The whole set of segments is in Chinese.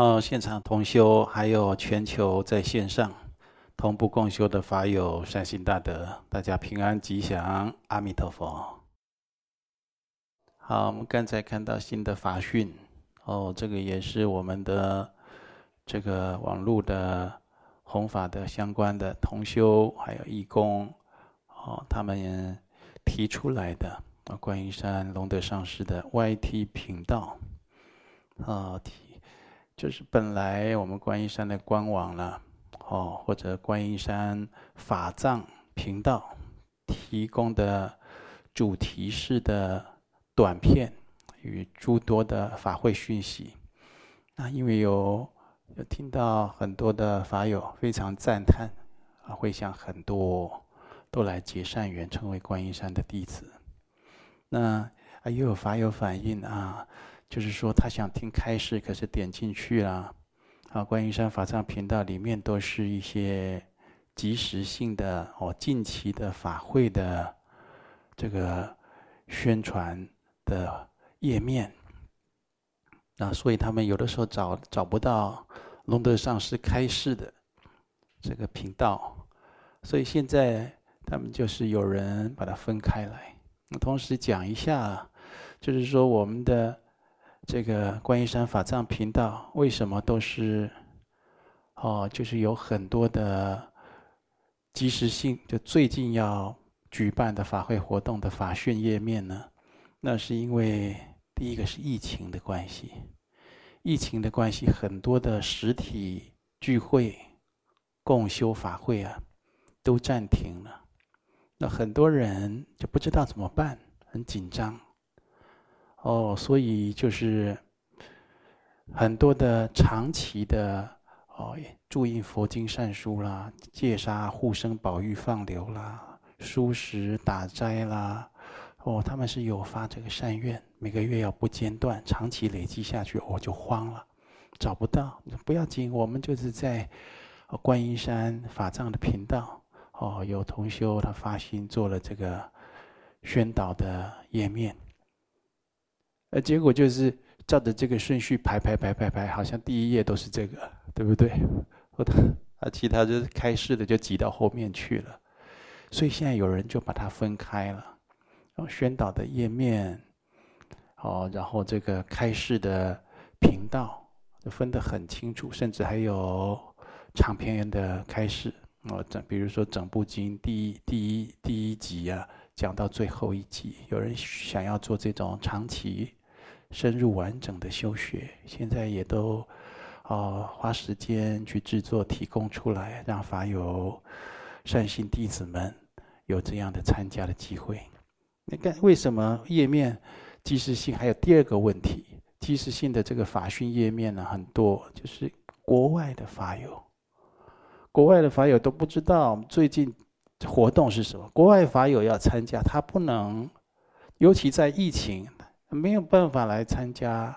哦，现场同修还有全球在线上同步共修的法友善心大德，大家平安吉祥，阿弥陀佛。好，我们刚才看到新的法讯，哦，这个也是我们的这个网络的弘法的相关的同修还有义工，哦，他们提出来的啊，观音山龙德上师的 YT 频道，啊提。就是本来我们观音山的官网呢，哦，或者观音山法藏频道提供的主题式的短片与诸多的法会讯息，那因为有有听到很多的法友非常赞叹啊，会想很多都来结善缘，成为观音山的弟子。那啊，又有法友反映啊。就是说，他想听开示，可是点进去了，啊，观音山法藏频道里面都是一些即时性的哦，近期的法会的这个宣传的页面，啊，所以他们有的时候找找不到龙德上师开示的这个频道，所以现在他们就是有人把它分开来。那同时讲一下，就是说我们的。这个观音山法藏频道为什么都是哦？就是有很多的及时性，就最近要举办的法会活动的法讯页面呢？那是因为第一个是疫情的关系，疫情的关系，很多的实体聚会、共修法会啊，都暂停了。那很多人就不知道怎么办，很紧张。哦，所以就是很多的长期的哦，注印佛经善书啦，戒杀护生保育放流啦，蔬食打斋啦，哦，他们是有发这个善愿，每个月要不间断，长期累积下去，我、哦、就慌了，找不到，不要紧，我们就是在观音山法藏的频道，哦，有同修他发心做了这个宣导的页面。呃，结果就是照着这个顺序排排排排排，好像第一页都是这个，对不对？或者啊，其他就是开示的就挤到后面去了。所以现在有人就把它分开了，然后宣导的页面，哦，然后这个开示的频道分得很清楚，甚至还有长篇的开示，哦，整比如说整部经第一第一第一集啊，讲到最后一集，有人想要做这种长期。深入完整的修学，现在也都，哦，花时间去制作提供出来，让法友善信弟子们有这样的参加的机会。你看，为什么页面即时性？还有第二个问题，即时性的这个法讯页面呢，很多就是国外的法友，国外的法友都不知道最近活动是什么。国外法友要参加，他不能，尤其在疫情。没有办法来参加，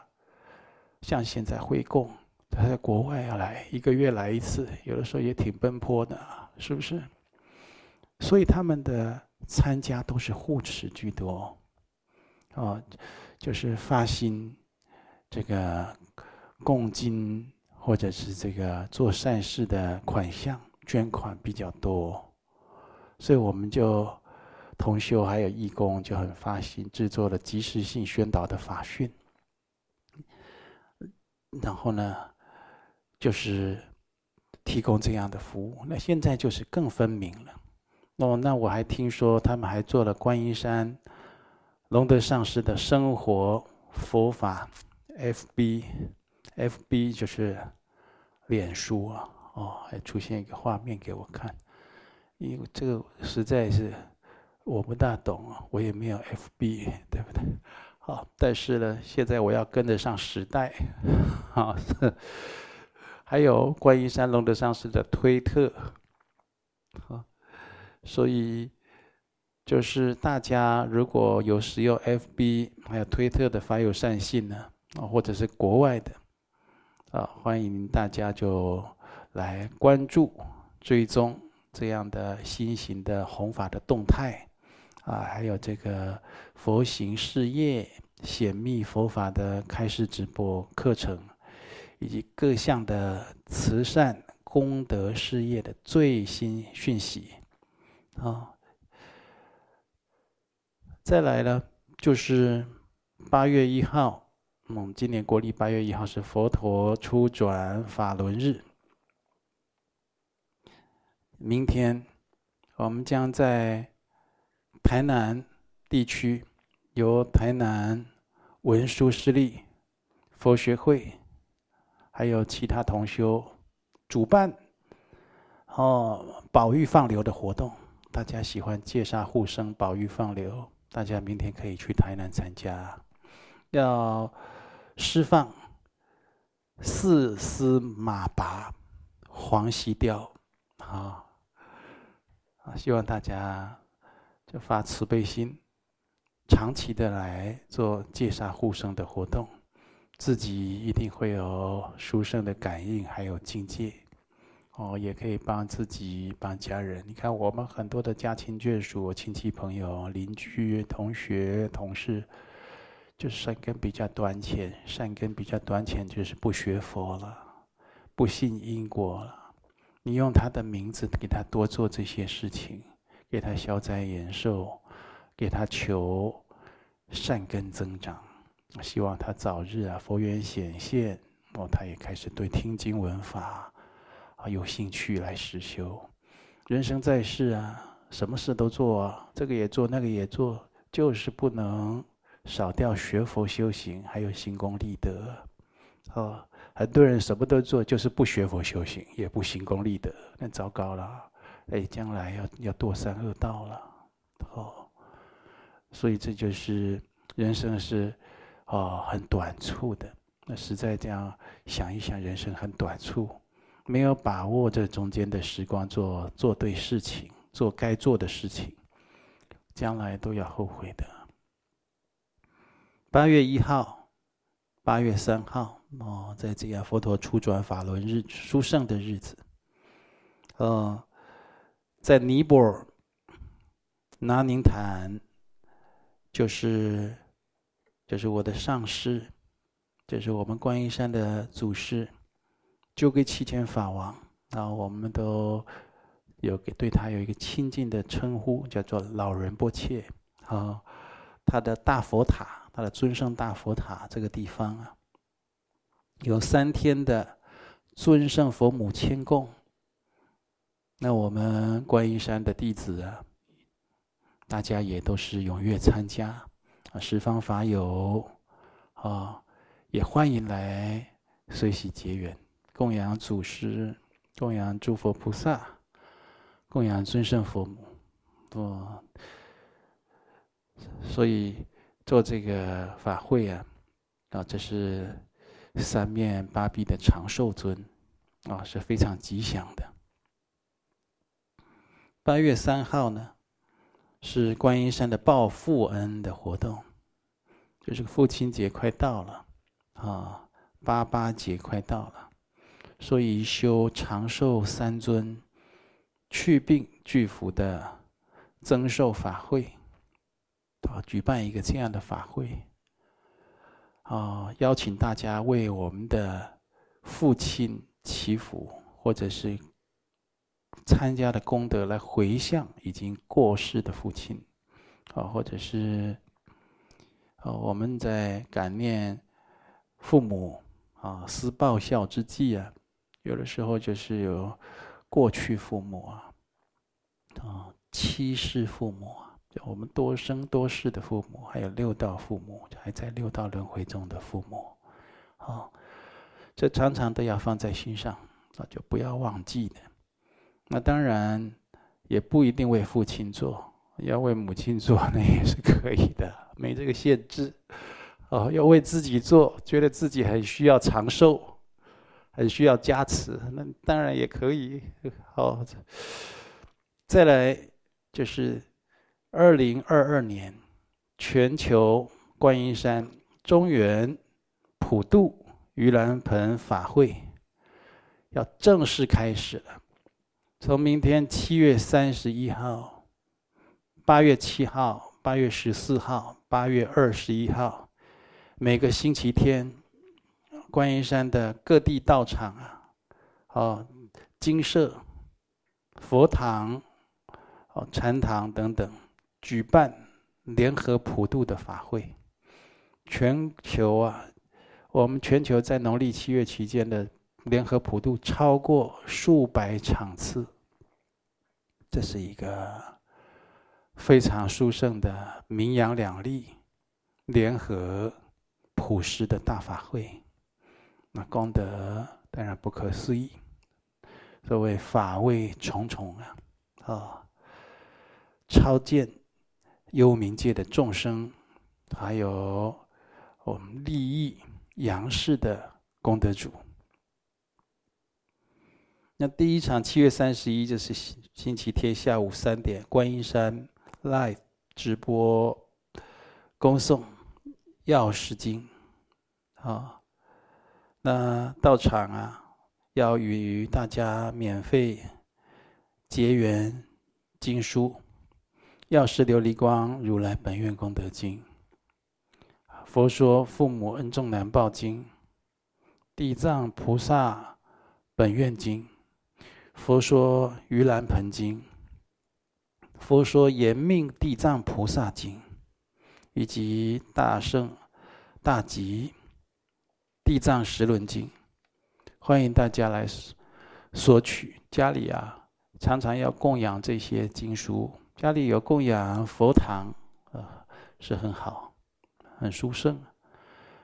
像现在会供，他在国外要来一个月来一次，有的时候也挺奔波的，是不是？所以他们的参加都是护持居多，哦，就是发心这个供金或者是这个做善事的款项捐款比较多，所以我们就。同修还有义工就很发心制作了及时性宣导的法讯，然后呢，就是提供这样的服务。那现在就是更分明了。哦，那我还听说他们还做了观音山龙德上师的生活佛法 FB，FB 就是脸书啊。哦，还出现一个画面给我看，因为这个实在是。我不大懂，我也没有 FB，对不对？好，但是呢，现在我要跟得上时代，好，还有观音山龙德上师的推特，好，所以就是大家如果有使用 FB 还有推特的发友善信呢，啊，或者是国外的，啊，欢迎大家就来关注、追踪这样的新型的弘法的动态。啊，还有这个佛行事业显密佛法的开示直播课程，以及各项的慈善功德事业的最新讯息。啊，再来呢，就是八月一号，嗯，今年国历八月一号是佛陀初转法轮日。明天，我们将在台南地区，由台南文殊师利佛学会，还有其他同修主办哦，保育放流的活动。大家喜欢戒杀护生、保育放流，大家明天可以去台南参加。要释放四丝马拔黄芪貂，啊啊！希望大家就发慈悲心，长期的来做戒杀护生的活动，自己一定会有殊胜的感应，还有境界。哦，也可以帮自己、帮家人。你看，我们很多的家亲眷属、亲戚朋友、邻居、同学、同事，就善根比较短浅。善根比较短浅，就是不学佛了，不信因果了。你用他的名字给他多做这些事情，给他消灾延寿，给他求善根增长。希望他早日啊，佛缘显现，哦，他也开始对听经闻法啊。有兴趣来实修，人生在世啊，什么事都做啊，这个也做，那个也做，就是不能少掉学佛修行，还有行功立德。哦，很多人什么都做，就是不学佛修行，也不行功立德，那糟糕了。哎，将来要要堕三恶道了。哦，所以这就是人生是哦很短促的。那实在这样想一想，人生很短促。没有把握这中间的时光做，做对事情，做该做的事情，将来都要后悔的。八月一号、八月三号哦，在这样佛陀初转法轮日殊胜的日子，呃，在尼泊尔拿宁坦，就是就是我的上师，就是我们观音山的祖师。就给七千法王，然后我们都有给对他有一个亲近的称呼，叫做老人波切。啊，他的大佛塔，他的尊胜大佛塔这个地方啊，有三天的尊胜佛母签供。那我们观音山的弟子啊，大家也都是踊跃参加啊，十方法友啊，也欢迎来随喜结缘。供养祖师，供养诸佛菩萨，供养尊胜佛母，哦，所以做这个法会啊，啊，这是三面八臂的长寿尊，啊，是非常吉祥的。八月三号呢，是观音山的报父恩的活动，就是父亲节快到了，啊，八八节快到了。所以修长寿三尊、去病聚福的增寿法会，啊，举办一个这样的法会，啊，邀请大家为我们的父亲祈福，或者是参加的功德来回向已经过世的父亲，啊，或者是啊，我们在感念父母啊，思报效之际啊。有的时候就是有过去父母啊，啊，七世父母啊，就我们多生多世的父母，还有六道父母，还在六道轮回中的父母，啊，这常常都要放在心上，那就不要忘记的。那当然也不一定为父亲做，要为母亲做，那也是可以的，没这个限制。哦，要为自己做，觉得自己很需要长寿。很需要加持，那当然也可以。好，再来就是二零二二年全球观音山中原普渡盂兰盆法会要正式开始了。从明天七月三十一号、八月七号、八月十四号、八月二十一号，每个星期天。观音山的各地道场啊，哦，金舍、佛堂、哦，禅堂等等，举办联合普渡的法会。全球啊，我们全球在农历七月期间的联合普渡超过数百场次，这是一个非常殊胜的名扬两利、联合普施的大法会。那功德当然不可思议，所谓法味重重啊！啊，超见幽冥界的众生，还有我们利益阳世的功德主。那第一场七月三十一就是星期天下午三点，观音山 live 直播恭送《药师经》啊。那到场啊，要与大家免费结缘经书，《药师琉璃光如来本愿功德经》、《佛说父母恩重难报经》、《地藏菩萨本愿经》、《佛说盂兰盆经》、《佛说延命地藏菩萨经》，以及大圣大吉。《地藏十轮经》，欢迎大家来索取。家里啊，常常要供养这些经书。家里有供养佛堂，啊，是很好，很殊胜。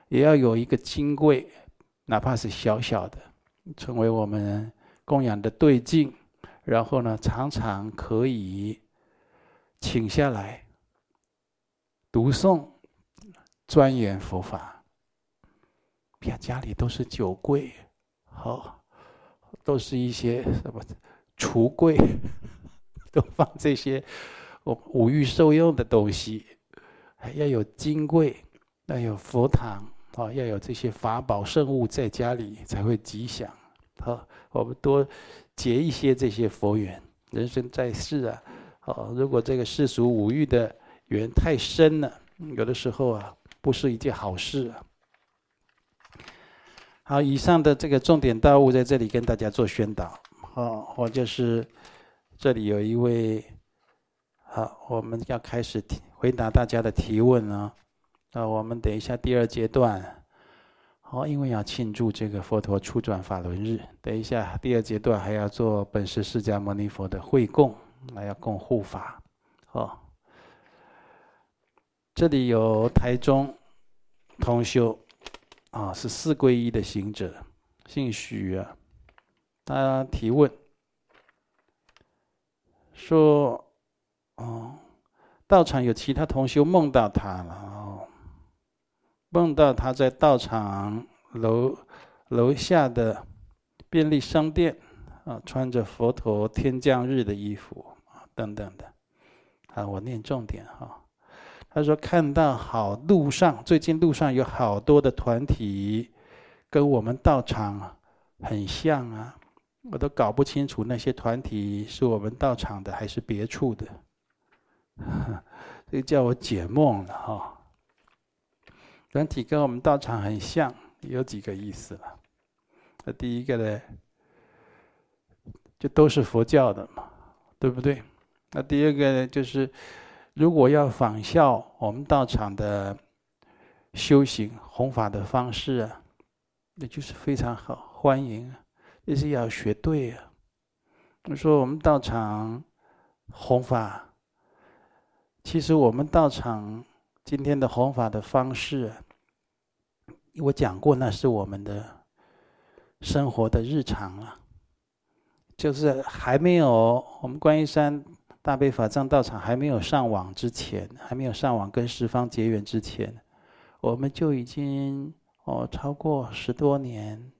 也要有一个金柜，哪怕是小小的，成为我们供养的对境。然后呢，常常可以请下来读诵、钻研佛法。别家里都是酒柜，好，都是一些什么橱柜，都放这些我五欲受用的东西。还要有金柜，要有佛堂，啊，要有这些法宝圣物在家里才会吉祥。好，我们多结一些这些佛缘。人生在世啊，哦，如果这个世俗五欲的缘太深了，有的时候啊，不是一件好事啊。好，以上的这个重点道务在这里跟大家做宣导。好，我就是这里有一位，好，我们要开始回答大家的提问了。啊，我们等一下第二阶段，好，因为要庆祝这个佛陀初转法轮日，等一下第二阶段还要做本师释迦牟尼佛的会供，还要供护法。哦，这里有台中同修。啊，是四皈依的行者，姓许啊。他提问说：“哦，道场有其他同修梦到他了哦，梦到他在道场楼楼下的便利商店啊，穿着佛陀天降日的衣服啊，等等的。啊，我念重点哈。”他说：“看到好路上，最近路上有好多的团体，跟我们道场很像啊，我都搞不清楚那些团体是我们道场的还是别处的。这个叫我解梦了哈。团体跟我们道场很像，有几个意思了。那第一个呢，就都是佛教的嘛，对不对？那第二个呢，就是。”如果要仿效我们道场的修行弘法的方式啊，那就是非常好，欢迎啊！但是要学对啊。我说我们道场弘法，其实我们道场今天的弘法的方式，我讲过，那是我们的生活的日常啊，就是还没有我们观音山。大悲法藏道场还没有上网之前，还没有上网跟十方结缘之前，我们就已经哦超过十多年，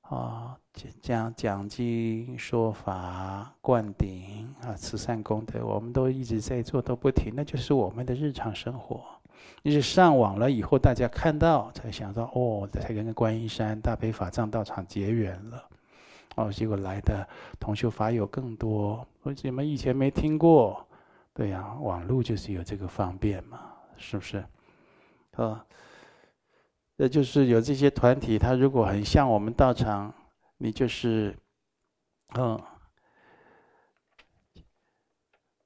啊讲讲经说法灌顶啊慈善功德，我们都一直在做都不停，那就是我们的日常生活。你是上网了以后，大家看到才想到哦，才跟观音山大悲法藏道场结缘了。哦，结果来的同修法友更多，为什么以前没听过？对呀、网络就是有这个方便嘛，是不是？啊，那就是有这些团体，他如果很像我们道场，你就是，嗯，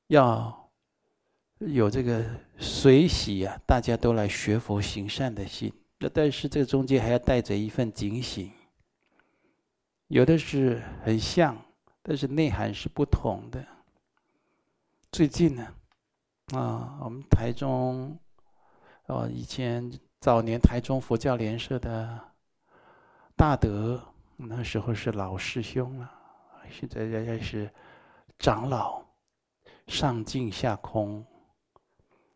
要有这个随喜啊，大家都来学佛行善的心。那但是这中间还要带着一份警醒，有的是很像，但是内涵是不同的。最近呢，啊，我们台中，哦，以前早年台中佛教联社的大德，那时候是老师兄了，现在人家是长老，上净下空，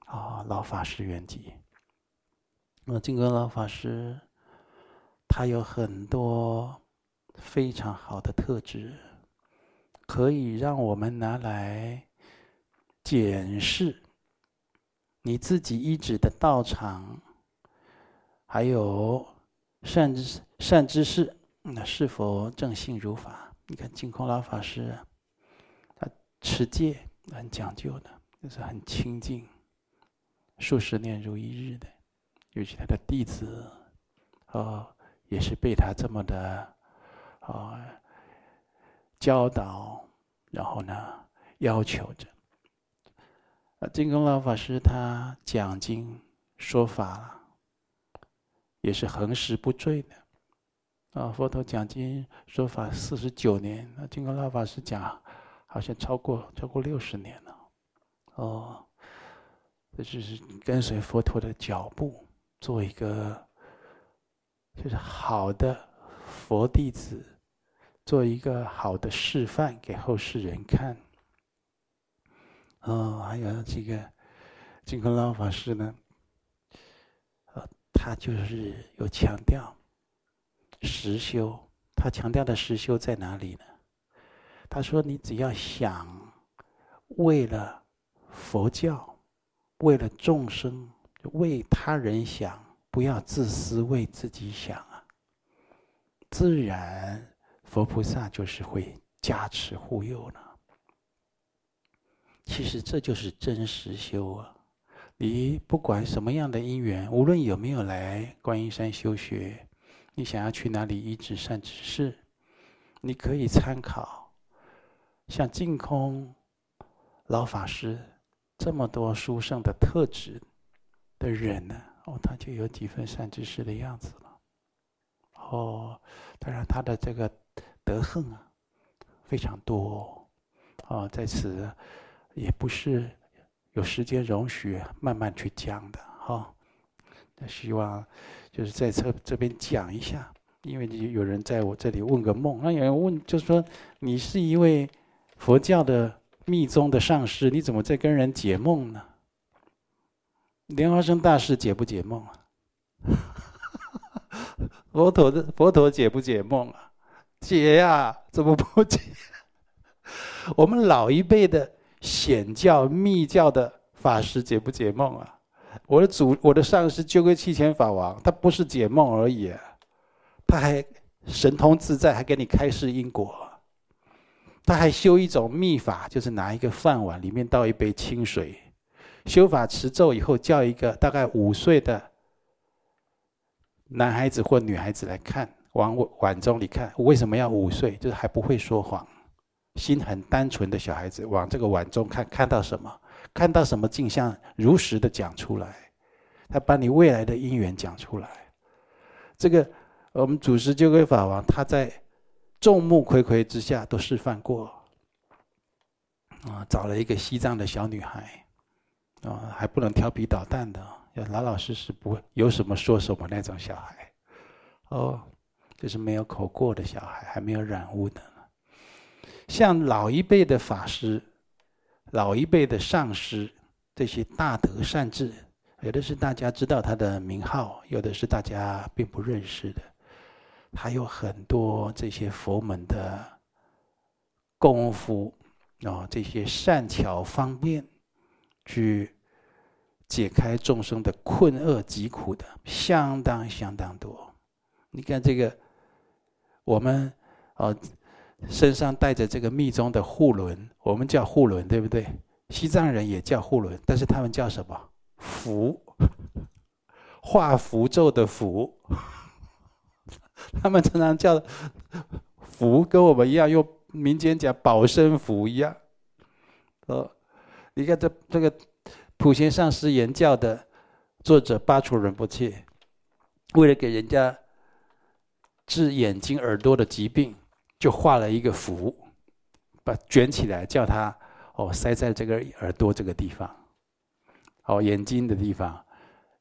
啊，老法师圆寂。那净空老法师，他有很多非常好的特质，可以让我们拿来。检视你自己依止的道场，还有善知善知识，那是否正信如法？你看净空老法师，他持戒很讲究的，就是很清净，数十年如一日的。尤其他的弟子，哦，也是被他这么的，哦，教导，然后呢，要求着。啊，净空老法师他讲经说法，也是恒时不坠的。啊，佛陀讲经说法四十九年，那净空老法师讲，好像超过超过六十年了。哦，这就是跟随佛陀的脚步，做一个就是好的佛弟子，做一个好的示范给后世人看。哦，还有这个净空老法师呢，呃，他就是有强调实修。他强调的实修在哪里呢？他说：“你只要想为了佛教，为了众生，为他人想，不要自私为自己想啊，自然佛菩萨就是会加持护佑了。”其实这就是真实修啊！你不管什么样的因缘，无论有没有来观音山修学，你想要去哪里依止善知识，你可以参考像净空老法师这么多书圣的特质的人呢，哦，他就有几分善知识的样子了。哦，当然他的这个德行啊非常多哦，在此。也不是有时间容许慢慢去讲的哈。那希望就是在这这边讲一下，因为你有人在我这里问个梦，那有人问就是说，你是一位佛教的密宗的上师，你怎么在跟人解梦呢？莲花生大师解不解梦啊？佛陀的佛陀解不解梦啊？解呀，怎么不解？我们老一辈的。显教密教的法师解不解梦啊？我的主，我的上师鸠圭耆谦法王，他不是解梦而已，他还神通自在，还给你开示因果。他还修一种秘法，就是拿一个饭碗，里面倒一杯清水，修法持咒以后，叫一个大概五岁的男孩子或女孩子来看，往碗中里看。为什么要五岁？就是还不会说谎。心很单纯的小孩子往这个碗中看，看到什么？看到什么镜像，如实的讲出来。他把你未来的因缘讲出来。这个我们祖师鸠圭法王，他在众目睽睽之下都示范过。啊，找了一个西藏的小女孩，啊，还不能调皮捣蛋的，要老老实实，不有什么说什么那种小孩。哦，就是没有口过的小孩，还没有染污的。像老一辈的法师、老一辈的上师，这些大德善智，有的是大家知道他的名号，有的是大家并不认识的。还有很多这些佛门的功夫啊，这些善巧方便，去解开众生的困厄疾苦的，相当相当多。你看这个，我们啊。身上带着这个密宗的护轮，我们叫护轮，对不对？西藏人也叫护轮，但是他们叫什么？符。画符咒的符，他们常常叫符，跟我们一样，用民间讲保身符一样。哦，你看这这个普贤上师言教的作者巴楚仁波切，为了给人家治眼睛、耳朵的疾病，就画了一个符，把卷起来，叫他哦塞在这个耳朵这个地方，哦眼睛的地方。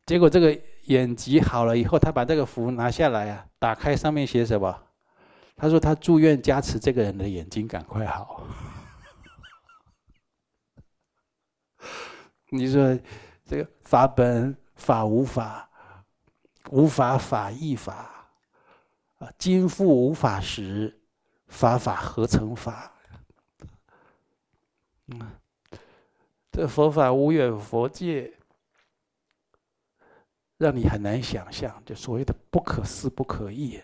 结果这个眼疾好了以后，他把这个符拿下来啊，打开上面写什么？他说他祝愿加持这个人的眼睛赶快好。你说这个法本法无法，无法法亦法，啊今复无法时，法法何曾法？嗯，这佛法无远佛界。让你很难想象，就所谓的不可思不可议，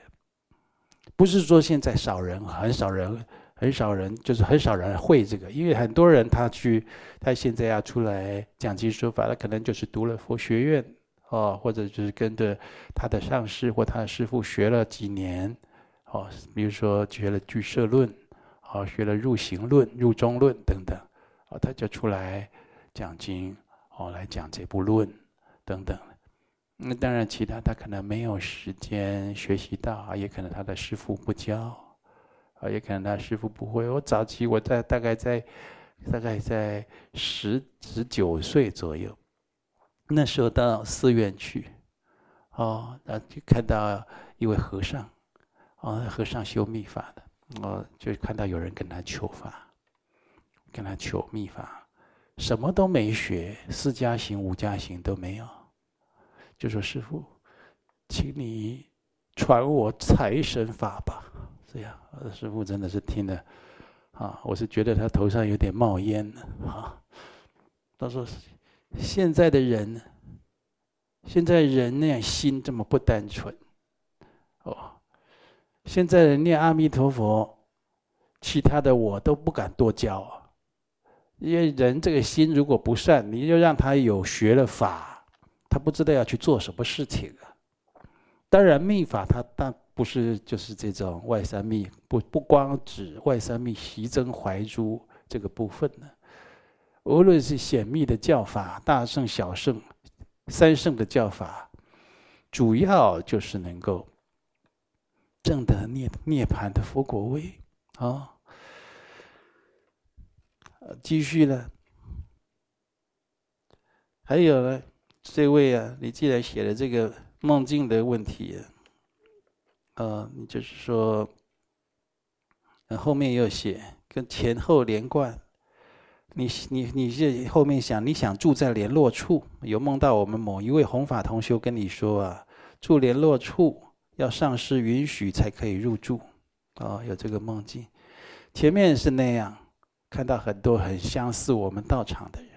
不是说现在少人，很少人，很少人，就是很少人会这个，因为很多人他去，他现在要出来讲经说法，他可能就是读了佛学院，哦，或者就是跟着他的上师或他的师父学了几年，哦，比如说学了俱舍论，哦，学了入行论、入中论等等，哦，他就出来讲经，哦，来讲这部论等等。那当然，其他他可能没有时间学习到，也可能他的师傅不教，啊，也可能他师傅不会。我早期我在大概在大概在十十九岁左右，那时候到寺院去，哦，然后就看到一位和尚，哦，和尚修密法的，哦，就看到有人跟他求法，跟他求密法，什么都没学，四加行、五加行都没有。就说师傅，请你传我财神法吧。这样，师傅真的是听了，啊，我是觉得他头上有点冒烟了啊。他说：“现在的人，现在人那样心这么不单纯，哦，现在人念阿弥陀佛，其他的我都不敢多教啊，因为人这个心如果不善，你就让他有学了法。”他不知道要去做什么事情啊！当然，密法它但不是就是这种外三密，不不光指外三密习增怀诛这个部分呢。无论是显密的教法、大圣、小圣、三圣的教法，主要就是能够证得涅涅槃的佛果位啊。继续了，还有呢？这位啊，你既然写了这个梦境的问题，啊，你就是说，后面又写跟前后连贯，你你你是后面想你想住在联络处，有梦到我们某一位弘法同修跟你说啊，住联络处要上师允许才可以入住，啊，有这个梦境，前面是那样，看到很多很相似我们道场的人。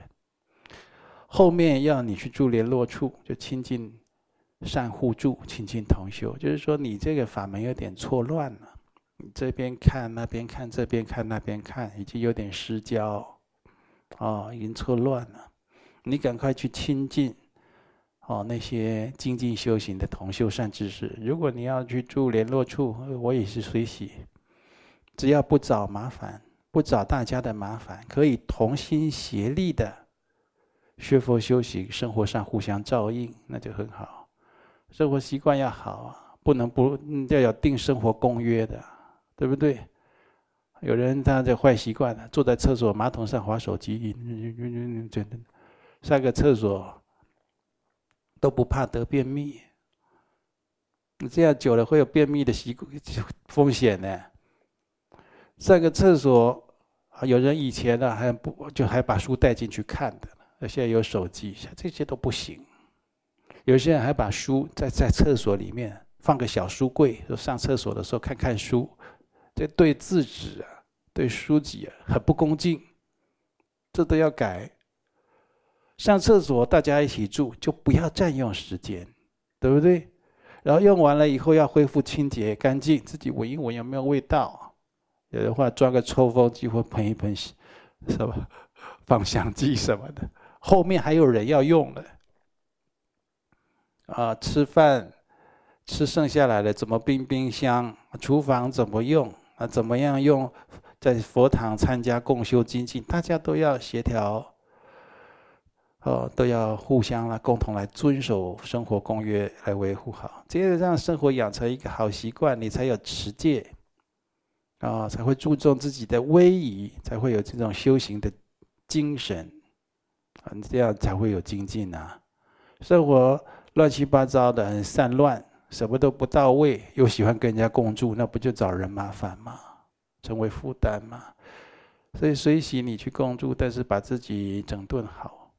后面要你去住联络处，就亲近善互助，亲近同修。就是说，你这个法门有点错乱了，这边看那边看，这边看那边看，已经有点失焦，哦，已经错乱了。你赶快去亲近哦那些精进修行的同修善知识。如果你要去住联络处，我也是随喜，只要不找麻烦，不找大家的麻烦，可以同心协力的。学佛修行，生活上互相照应，那就很好。生活习惯要好啊，不能不要有定生活公约的，对不对？有人他这坏习惯了，坐在厕所马桶上划手机，上个厕所都不怕得便秘。你这样久了会有便秘的习惯风险呢。上个厕所，有人以前呢还不就还把书带进去看的。而现在有手机，像这些都不行。有些人还把书在在厕所里面放个小书柜，上厕所的时候看看书，这对自己啊，对书籍啊，很不恭敬。这都要改。上厕所大家一起住，就不要占用时间，对不对？然后用完了以后要恢复清洁干净，自己闻一闻有没有味道。有的话装个抽风机或喷一喷，是吧？放香剂什么的。后面还有人要用的，啊，吃饭吃剩下来的怎么冰冰箱？厨房怎么用？啊，怎么样用？在佛堂参加共修精进，大家都要协调，哦，都要互相来共同来遵守生活公约，来维护好，这样让生活养成一个好习惯，你才有持戒，啊、才会注重自己的威仪，才会有这种修行的精神，这样才会有精进啊。生活乱七八糟的，很散乱，什么都不到位，又喜欢跟人家共住，那不就找人麻烦吗？成为负担吗，所以随喜你去共住，但是把自己整顿好，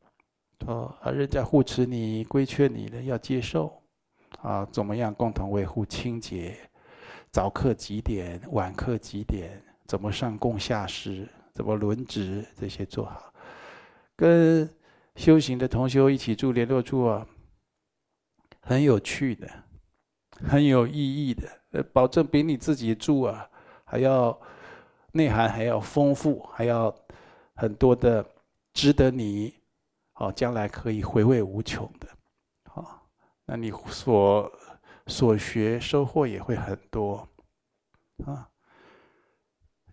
哦，而人家护持你、规劝你的要接受，啊，怎么样共同维护清洁？早课几点？晚课几点？怎么上供下施？怎么轮值？这些做好，跟修行的同修一起住联络处啊，很有趣的，很有意义的，保证比你自己住啊还要。内涵还要丰富，还要很多的，值得你哦，将来可以回味无穷的，好，那你所所学收获也会很多，啊，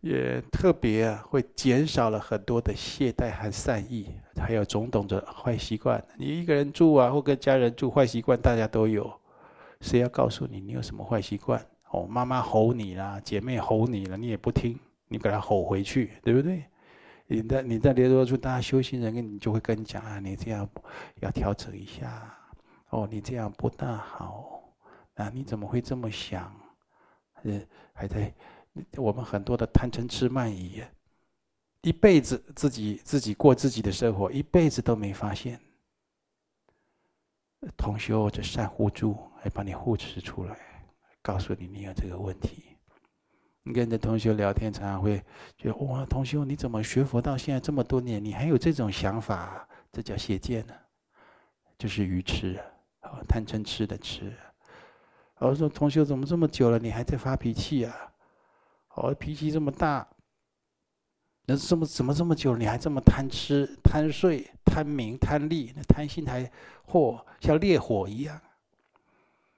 也特别啊，会减少了很多的懈怠和善意，还有种种的坏习惯。你一个人住啊，或跟家人住，坏习惯大家都有，谁要告诉你你有什么坏习惯？哦，妈妈吼你啦，姐妹吼你了，你也不听。你给他吼回去，对不对？你在你在联络处，大家修行人跟你就会跟你讲啊，你这样要调整一下。哦，你这样不大好。啊，你怎么会这么想？呃，还在我们很多的贪嗔痴慢疑，一辈子自己自己过自己的生活，一辈子都没发现。同修这善护助，还把你护持出来，告诉你你有这个问题。你跟你的同学聊天，常常会觉得哇，同学你怎么学佛到现在这么多年，你还有这种想法？这叫邪见呢，就是愚痴啊，贪嗔痴的痴。我说同学怎么这么久了，你还在发脾气啊？哦，脾气这么大，那这么怎么这么久，你还这么贪吃、贪睡、贪名、贪利，那贪心还嚯，像烈火一样。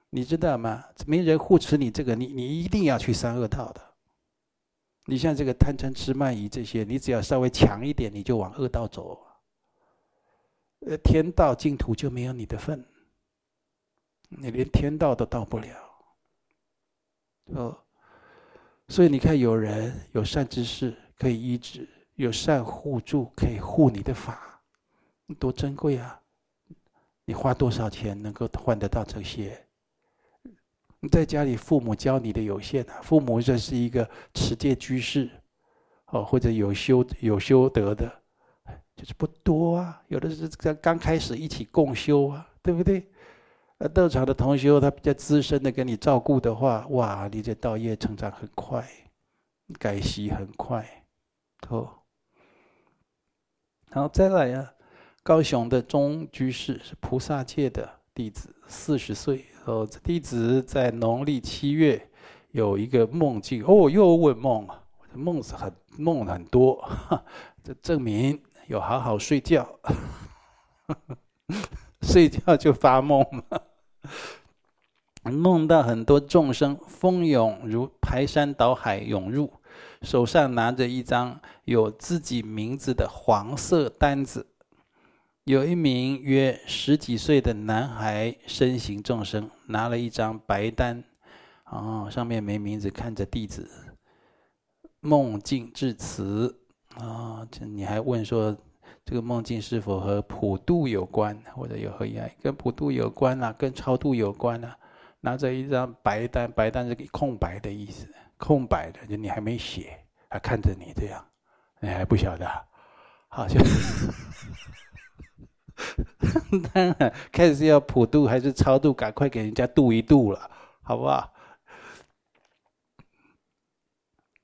你知道吗？没人护持你这个，你你一定要去三恶道的。你像这个贪嗔痴慢疑这些，你只要稍微强一点，你就往恶道走。呃，天道净土就没有你的份，你连天道都到不了。哦，所以你看，有人有善知识可以依止，有善互助可以护你的法，多珍贵啊！你花多少钱能够换得到这些？你在家里，父母教你的有限啊。父母这是一个持戒居士，哦，或者有修有修德的，就是不多啊。有的是刚刚开始一起共修啊，对不对？呃，道场的同学他比较资深的跟你照顾的话，哇，你这道业成长很快，改习很快，哦。然后再来啊，高雄的钟居士是菩萨界的弟子，四十岁。哦，这弟子在农历七月有一个梦境，哦，又问梦啊，梦是很梦很多，这证明有好好睡觉，睡觉就发梦了，梦到很多众生蜂拥如排山倒海涌入，手上拿着一张有自己名字的黄色单子。有一名约十几岁的男孩，身形众生，拿了一张白单，哦，上面没名字，看着弟子，梦境致辞，啊、哦，这你还问说，这个梦境是否和普度有关，或者有何意义？跟普度有关啊，跟超度有关啊。拿着一张白单，白单是给空白的意思，空白的，就你还没写，还看着你这样，你还不晓得，好像。当然，开始要普度还是超度，赶快给人家度一度了，好不好？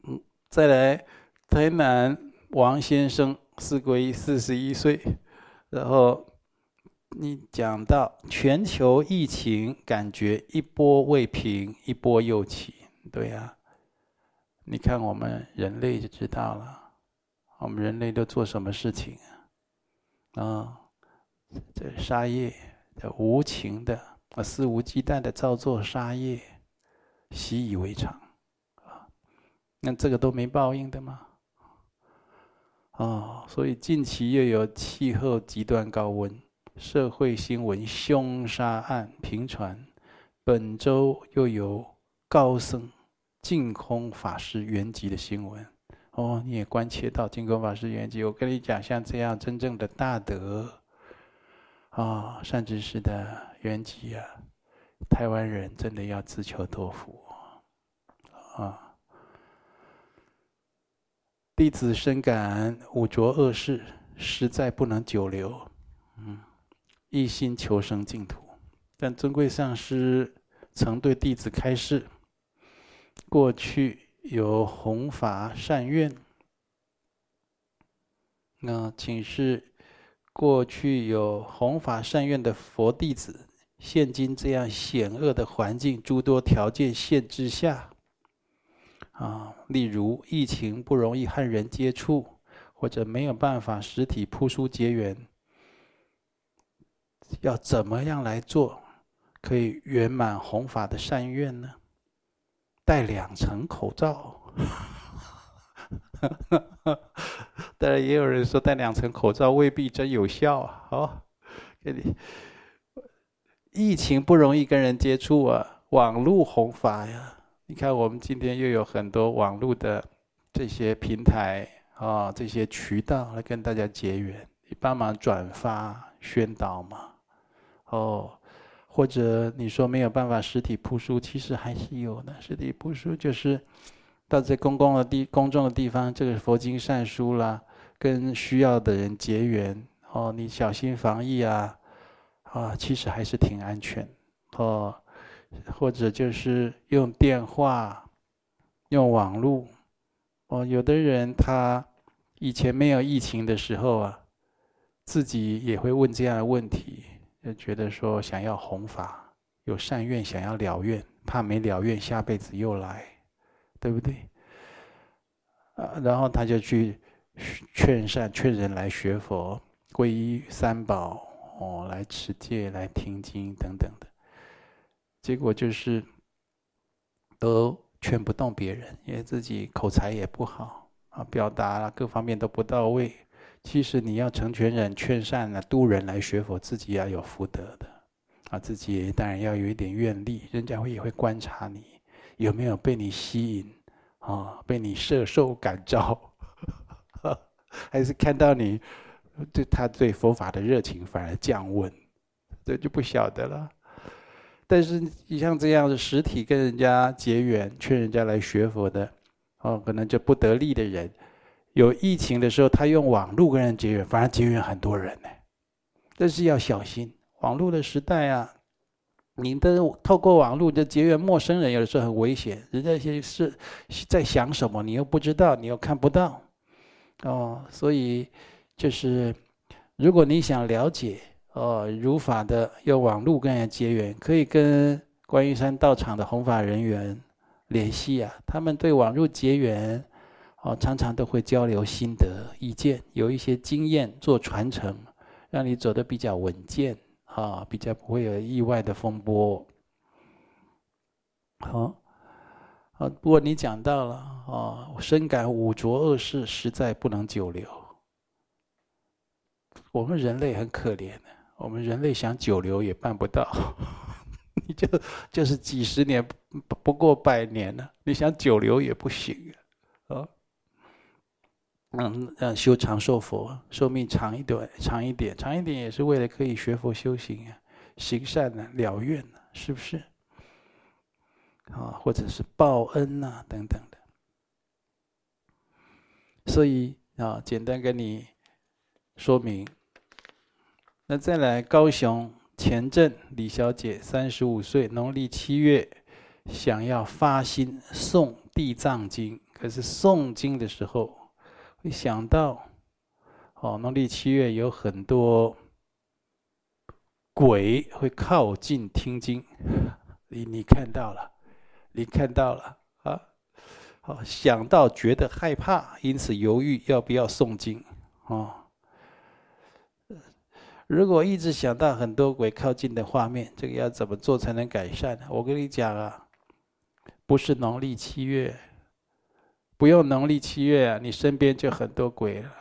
嗯，再来，台南王先生四皈依四十一岁，然后你讲到全球疫情，感觉一波未平，一波又起，对呀、你看我们人类就知道了，我们人类都做什么事情啊？啊、这杀业，这无情的啊，肆无忌惮的造作杀业，习以为常，啊，那这个都没报应的吗？啊，所以近期又有气候极端高温，社会新闻凶杀案频传，本周又有高僧净空法师圆寂的新闻。哦，你也关切到净空法师圆寂，我跟你讲，像这样真正的大德。啊，善知识的圆寂啊，台湾人真的要自求多福啊！弟子深感五浊恶世实在不能久留，嗯，一心求生净土。但尊贵上师曾对弟子开示，过去有弘法善愿，那请示。过去有弘法善愿的佛弟子，现今这样险恶的环境，诸多条件限制下，啊，例如疫情不容易和人接触，或者没有办法实体铺书结缘，要怎么样来做，可以圆满弘法的善愿呢？戴两层口罩。当然，也有人说戴两层口罩未必真有效啊。好，给你，疫情不容易跟人接触啊，网络弘法呀。你看，我们今天又有很多网络的这些平台啊，这些渠道来跟大家结缘，你帮忙转发宣导嘛。哦，或者你说没有办法实体铺书，其实还是有的。实体铺书就是。到这公共的地、公众的地方，这个佛经善书啦，跟需要的人结缘哦。你小心防疫啊，啊，其实还是挺安全哦。或者就是用电话、用网络哦。有的人他以前没有疫情的时候啊，自己也会问这样的问题，就觉得说想要弘法，有善愿想要了愿，怕没了愿，下辈子又来。对不对？啊，然后他就去劝善劝人来学佛，皈依三宝哦，来持戒、来听经等等的。结果就是都劝不动别人，因为自己口才也不好啊，表达各方面都不到位。其实你要成全人、劝善呢，度人来学佛，自己要有福德的啊，自己当然要有一点愿力，人家会也会观察你。有没有被你吸引啊？被你摄受感召，还是看到你对他对佛法的热情反而降温？这就不晓得了。但是你像这样的实体跟人家结缘，劝人家来学佛的，哦，可能就不得力的人，有疫情的时候，他用网络跟人结缘，反而结缘很多人呢。但是要小心，网络的时代啊。你的透过网络的结缘陌生人，有的时候很危险。人家些是在想什么，你又不知道，你又看不到，哦，所以就是如果你想了解哦，如法的用网络跟人结缘，可以跟观音山道场的弘法人员联系啊。他们对网络结缘哦，常常都会交流心得意见，有一些经验做传承，让你走得比较稳健。啊，比较不会有意外的风波。好，啊，不过你讲到了啊，我深感五浊恶世实在不能久留。我们人类很可怜的，我们人类想久留也办不到。你就就是几十年，不过百年了，你想久留也不行啊。嗯嗯，修长寿佛，寿命长一点，长一点，长一点也是为了可以学佛修行啊，行善呢，了愿呢，是不是？啊，或者是报恩呐、等等的。所以啊，简单跟你说明。那再来，高雄前镇李小姐，三十五岁，农历七月想要发心诵地藏经，可是诵经的时候。会想到，哦，农历七月有很多鬼会靠近听经，你你看到了，你看到了啊，好想到觉得害怕，因此犹豫要不要诵经啊。如果一直想到很多鬼靠近的画面，这个要怎么做才能改善呢？我跟你讲啊，不是农历七月，不用农历七月啊，你身边就很多鬼了。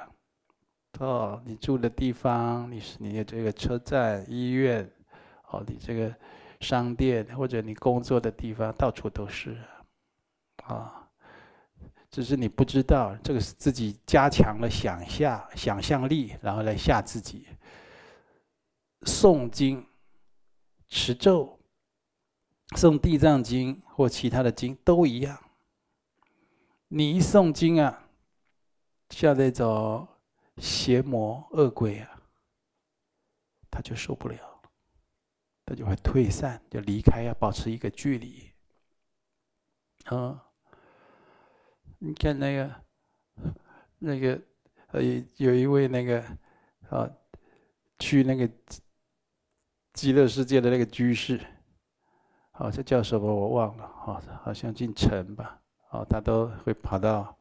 哦，你住的地方，你是你的这个车站、医院，哦，你这个商店或者你工作的地方，到处都是，啊，只是你不知道，这个是自己加强了想象想象力，然后来吓自己。诵经、持咒、诵地藏经或其他的经都一样。你一诵经啊，像那种邪魔恶鬼啊，他就受不了，他就会退散，就离开，要保持一个距离。啊，你看那个，那个呃，有一位那个啊，去那个。极乐世界的那个居士，哦，这叫什么我忘了，哦，好像姓陈吧，哦，他都会跑到，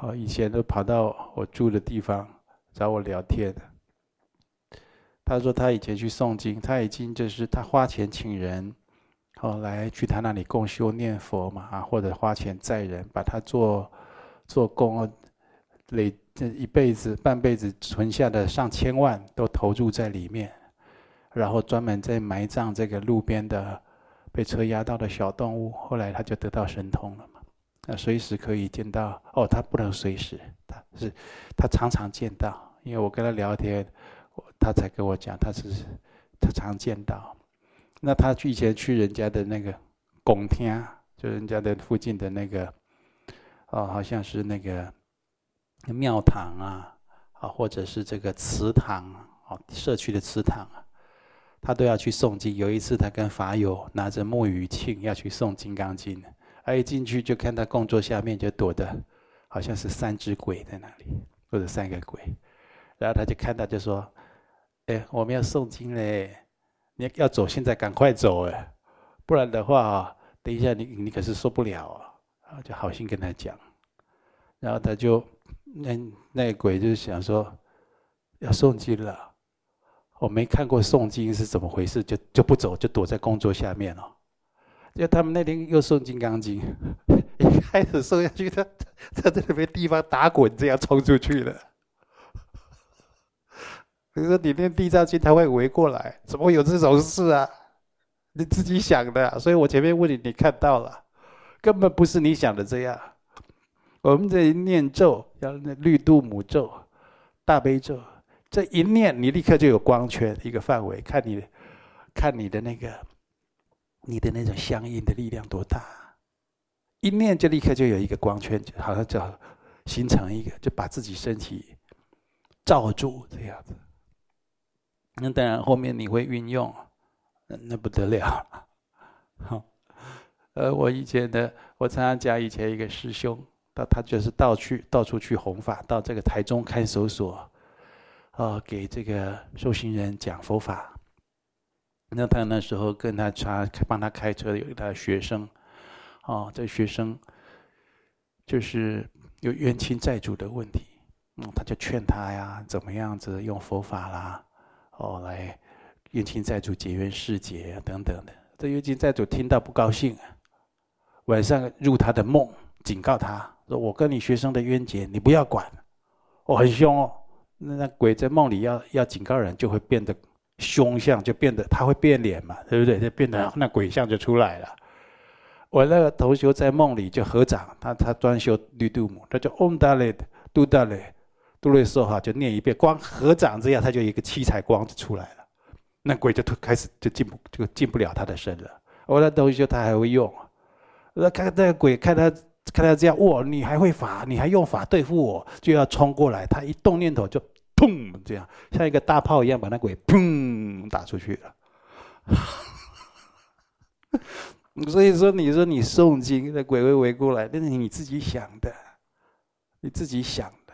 哦，以前都跑到我住的地方找我聊天。他说他以前去诵经，他已经就是他花钱请人，哦，来去他那里共修念佛嘛，啊，或者花钱载人把他做做工，累这一辈子半辈子存下的上千万都投入在里面。然后专门在埋葬这个路边的被车压到的小动物，后来他就得到神通了嘛。那随时可以见到哦，他不能随时，他是他常常见到，因为我跟他聊天，他才跟我讲，他是他常见到。那他以前去人家的那个拱厅，就人家的附近的那个哦，好像是那个庙堂啊，啊，或者是这个祠堂啊，社区的祠堂啊。他都要去诵经。有一次，他跟法友拿着木鱼磬要去诵《金刚经》，他一进去就看他供桌下面就躲的，好像是三只鬼在那里，或者三个鬼。然后他就看到就说：“哎，我们要诵经嘞，你要走，现在赶快走哎，不然的话，等一下你你可是受不了啊。”然后就好心跟他讲，然后他就那那个鬼就想说要诵经了。我没看过诵经是怎么回事，就就不走，就躲在工作下面了。就他们那天又诵《金刚经》，一开始诵下去，他他在那边地方打滚，这样冲出去了。你说你念《地藏经》，他会围过来？怎么会有这种事啊？你自己想的。所以我前面问你，你看到了，根本不是你想的这样。我们这里念咒，要那绿度母咒、大悲咒。这一念，你立刻就有光圈一个范围，看你，看你的那个，你的那种相应的力量多大。一念就立刻就有一个光圈，就好像就形成一个，就把自己身体罩住这样子。那当然后面你会运用，那那不得了。好，呃，我以前的，我常常讲以前一个师兄，他他就是到去到处去弘法，到这个台中看守所。哦，给这个受刑人讲佛法。那他那时候跟他查帮他开车有一个学生，哦，这学生就是有冤亲债主的问题，嗯，他就劝他呀，怎么样子用佛法啦，哦，来冤亲债主结冤释结啊等等的。这冤亲债主听到不高兴啊，晚上入他的梦，警告他说：“我跟你学生的冤结，你不要管。”我很凶哦。那那鬼在梦里要要警告人，就会变得凶相，就变得他会变脸嘛，对不对？就变得那鬼相就出来了。我那个同学在梦里就合掌，他他专修绿度母，他就嗡达咧嘟达咧嘟咧说哈，就念一遍，光合掌这样，他就一个七彩光就出来了。那鬼就开始就进不就进不了他的身了。我那同学他还会用，那看那个鬼看他。看他这样，哇！你还会法，你还用法对付我，就要冲过来。他一动念头就，砰！这样像一个大炮一样，把那鬼砰打出去了。所以说，你说你诵经，那鬼会围过来，那是你自己想的，你自己想的。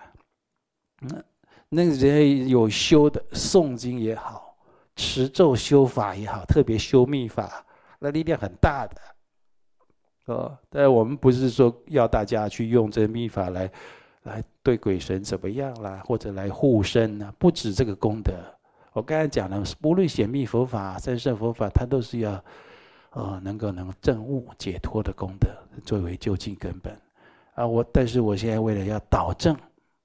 那那人家有修的诵经也好，持咒修法也好，特别修密法，那力量很大的。哦，但我们不是说要大家去用这秘法来，来对鬼神怎么样啦，或者来护身啊，不止这个功德，我刚才讲了，无论显密佛法、三圣佛法，它都是要，呃，能够能证悟解脱的功德，作为究竟根本。啊，我但是我现在为了要导正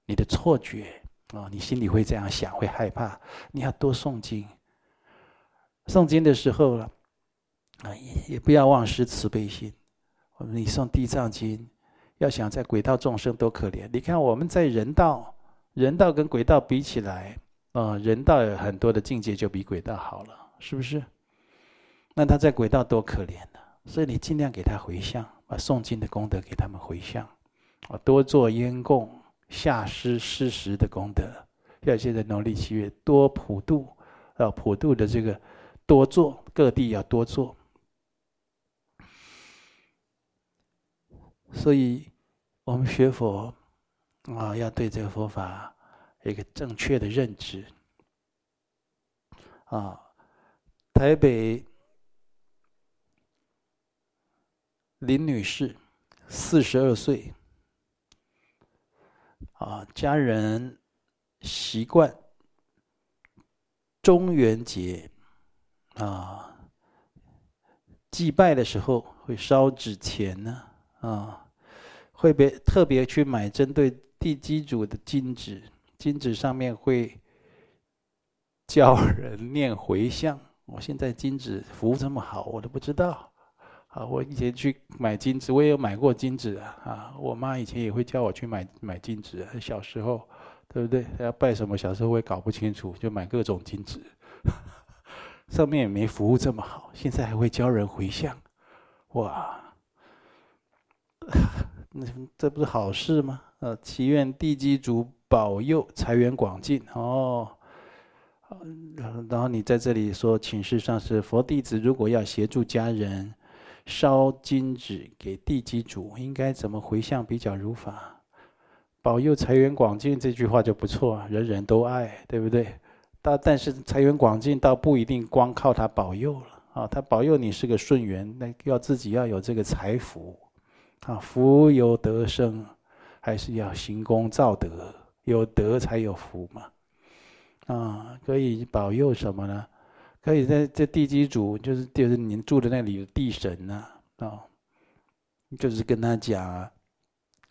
你的错觉啊，你心里会这样想，会害怕，你要多诵经。诵经的时候了，啊，也也不要忘失慈悲心。我们你诵地藏经，要想在鬼道众生多可怜。你看我们在人道，人道跟鬼道比起来。啊、人道有很多的境界就比鬼道好了，是不是？那他在鬼道多可怜呢？所以你尽量给他回向，把诵经的功德给他们回向，啊，多做烟供、下施施食的功德。要现在农历七月多普渡，啊，普渡的这个多做，各地要多做。所以，我们学佛啊，要对这个佛法。一个正确的认知啊，台北林女士，四十二岁啊，家人习惯中元节啊祭拜的时候会烧纸钱呢啊，会别特别去买针对地基主的金纸。金纸上面会教人念回向。我现在金纸服务这么好，我都不知道。啊，我以前去买金纸，我也有买过金纸啊。我妈以前也会叫我去买买金纸。小时候，对不对？要拜什么？小时候我也搞不清楚，就买各种金纸。上面也没服务这么好，现在还会教人回向。哇，那这不是好事吗？呃，祈愿地基主。保佑财源广进哦，然后你在这里说，请示上师，佛弟子如果要协助家人烧金纸给地基主，应该怎么回向比较如法？保佑财源广进这句话就不错，人人都爱，对不对？但但是财源广进倒不一定光靠他保佑了啊，他保佑你是个顺缘，那要自己要有这个财福啊，福由德生，还是要行功造德。有德才有福嘛，啊，可以保佑什么呢？可以在这地基主，就是就是您住的那里有地神呢，啊，就是跟他讲啊，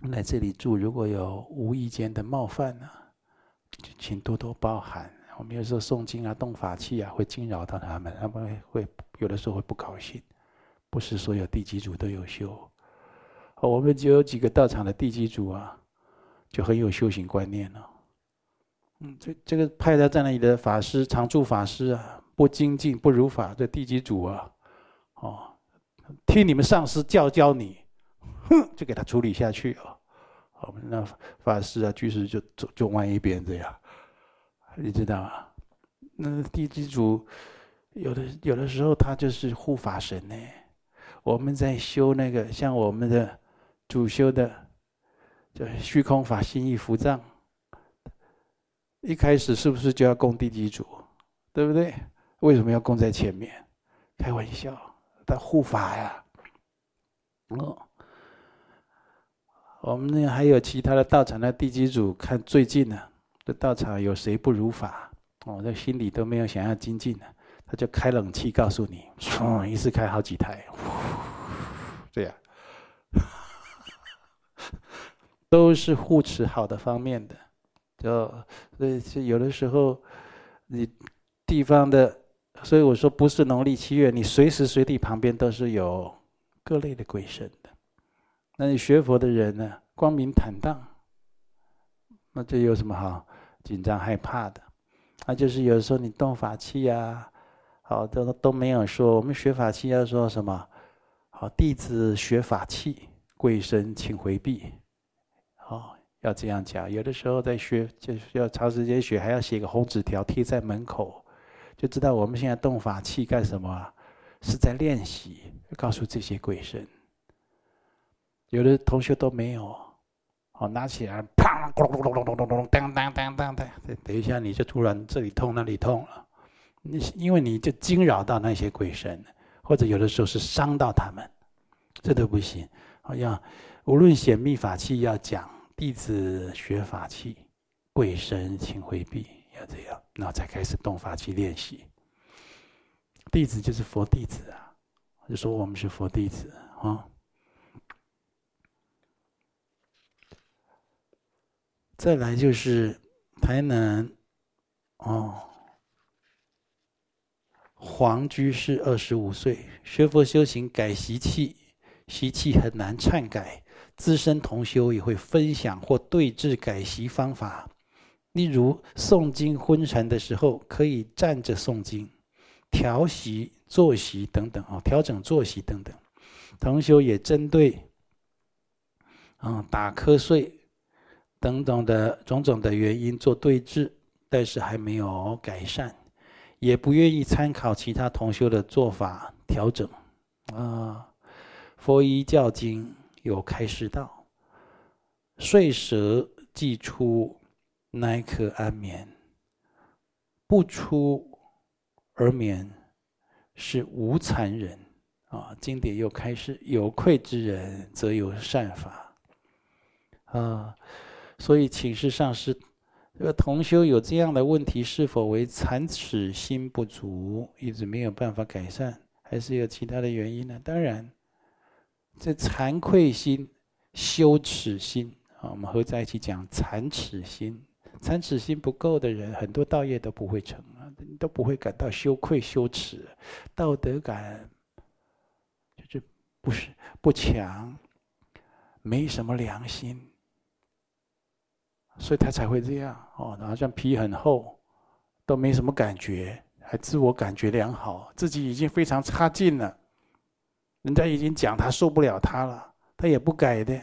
来这里住如果有无意间的冒犯呢，就请多多包涵。我们有时候诵经啊、动法器啊，会惊扰到他们，他们会有的时候会不高兴。不是所有地基主都有修，我们就有几个道场的地基主啊。就很有修行观念了，嗯，这这个派他在那里的法师常住法师啊，不精进不如法，这地基主啊，哦，听你们上师教教你，哼，就给他处理下去哦，我们那法师啊居士就就就往一边这样，你知道吗？那地基主有的有的时候他就是护法神呢，我们在修那个像我们的主修的。就虚空法心意伏藏，一开始是不是就要供地基主，对不对？为什么要供在前面？开玩笑，他护法呀。哦，我们那还有其他的道场的地基主，看最近呢，这道场有谁不如法？哦，这心里都没有想要精进的，他就开冷气告诉你，唰，一次开好几台，这样。都是护持好的方面的，就所以是有的时候，你地方的，所以我说不是农历七月，你随时随地旁边都是有各类的鬼神的。那你学佛的人呢，光明坦荡，那这有什么好紧张害怕的？那就是有的时候你动法器啊，好都都没有说。我们学法器要说什么？好，弟子学法器，鬼神请回避。哦，要这样讲。有的时候在学，就是要长时间学，还要写个红纸条贴在门口，就知道我们现在动法器干什么？是在练习，告诉这些鬼神。有的同学都没有，哦，拿起来，啪，咕隆隆隆隆隆隆，当当当当当，等一下你就突然这里痛那里痛了，你因为你就惊扰到那些鬼神，或者有的时候是伤到他们，这都不行。好像无论显密法器要讲。弟子学法器，鬼神请回避，要这样。然后才开始动法去练习。弟子就是佛弟子啊，就说我们是佛弟子啊。再来就是台南哦，黄居士二十五岁，学佛修行改习气，习气很难忏改。资深同修也会分享或对治改习方法，例如诵经昏沉的时候，可以站着诵经，调息坐息等等啊，调整坐息等等。同修也针对啊打瞌睡。等等的种种的原因做对治，但是还没有改善，也不愿意参考其他同修的做法调整。啊，佛一教经有开示道：睡舍既出，乃可安眠；不出而眠，是无残人。啊，经典又开示：有愧之人，则有善法。啊。所以，请示上师，这个同修有这样的问题，是否为惭耻心不足，一直没有办法改善，还是有其他的原因呢？当然，这惭愧心、羞耻心啊，我们合在一起讲惭耻心。惭耻心不够的人，很多道业都不会成啊，都不会感到羞愧、羞耻，道德感就是不是不强，没什么良心。所以他才会这样哦，好像皮很厚，都没什么感觉，还自我感觉良好，自己已经非常差劲了。人家已经讲他受不了他了，他也不改的，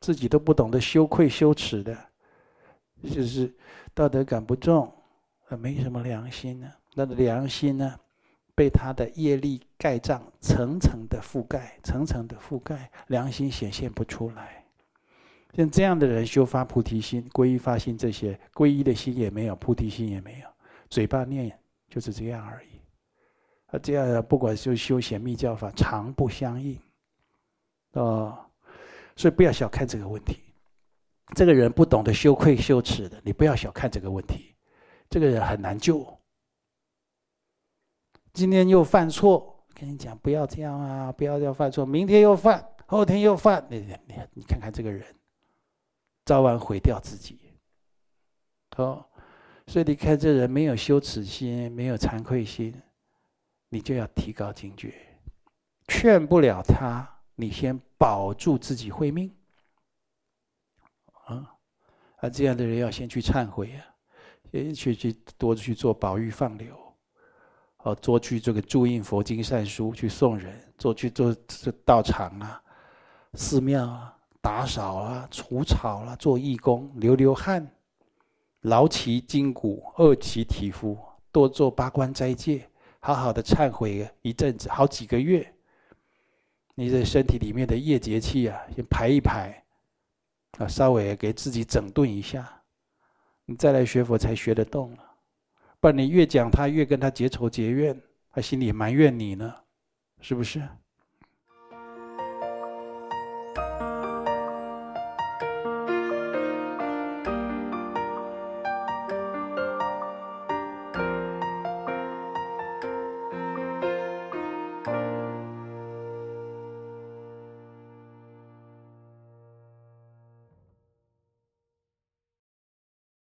自己都不懂得羞愧羞耻的，就是道德感不重，没什么良心呢。那良心呢，被他的业力盖障层层的覆盖，层层的覆盖，良心显现不出来。像这样的人修发菩提心、皈依发心，这些皈依的心也没有，菩提心也没有，嘴巴念就是这样而已。啊，这样不管是修显密教法，常不相应。哦，所以不要小看这个问题。这个人不懂得羞愧羞耻的，你不要小看这个问题。这个人很难救。今天又犯错，跟你讲不要这样啊，不要这样犯错。明天又犯，后天又犯，你你你看看这个人。早晚毁掉自己，哦，所以你看这人没有羞耻心，没有惭愧心，你就要提高警觉。劝不了他，你先保住自己慧命。啊，啊，这样的人要先去忏悔啊，先去去多去做宝玉放流，哦，多去这个注印佛经善书，去送人，多去做这道场啊，寺庙啊。打扫啊，除草啊，做义工，流流汗，劳其筋骨，饿其体肤，多做八关斋戒，好好的忏悔一阵子，好几个月。你的身体里面的业结气啊，先排一排，啊，稍微给自己整顿一下，你再来学佛才学得动了。不然你越讲他，越跟他结仇结怨，他心里埋怨你呢，是不是？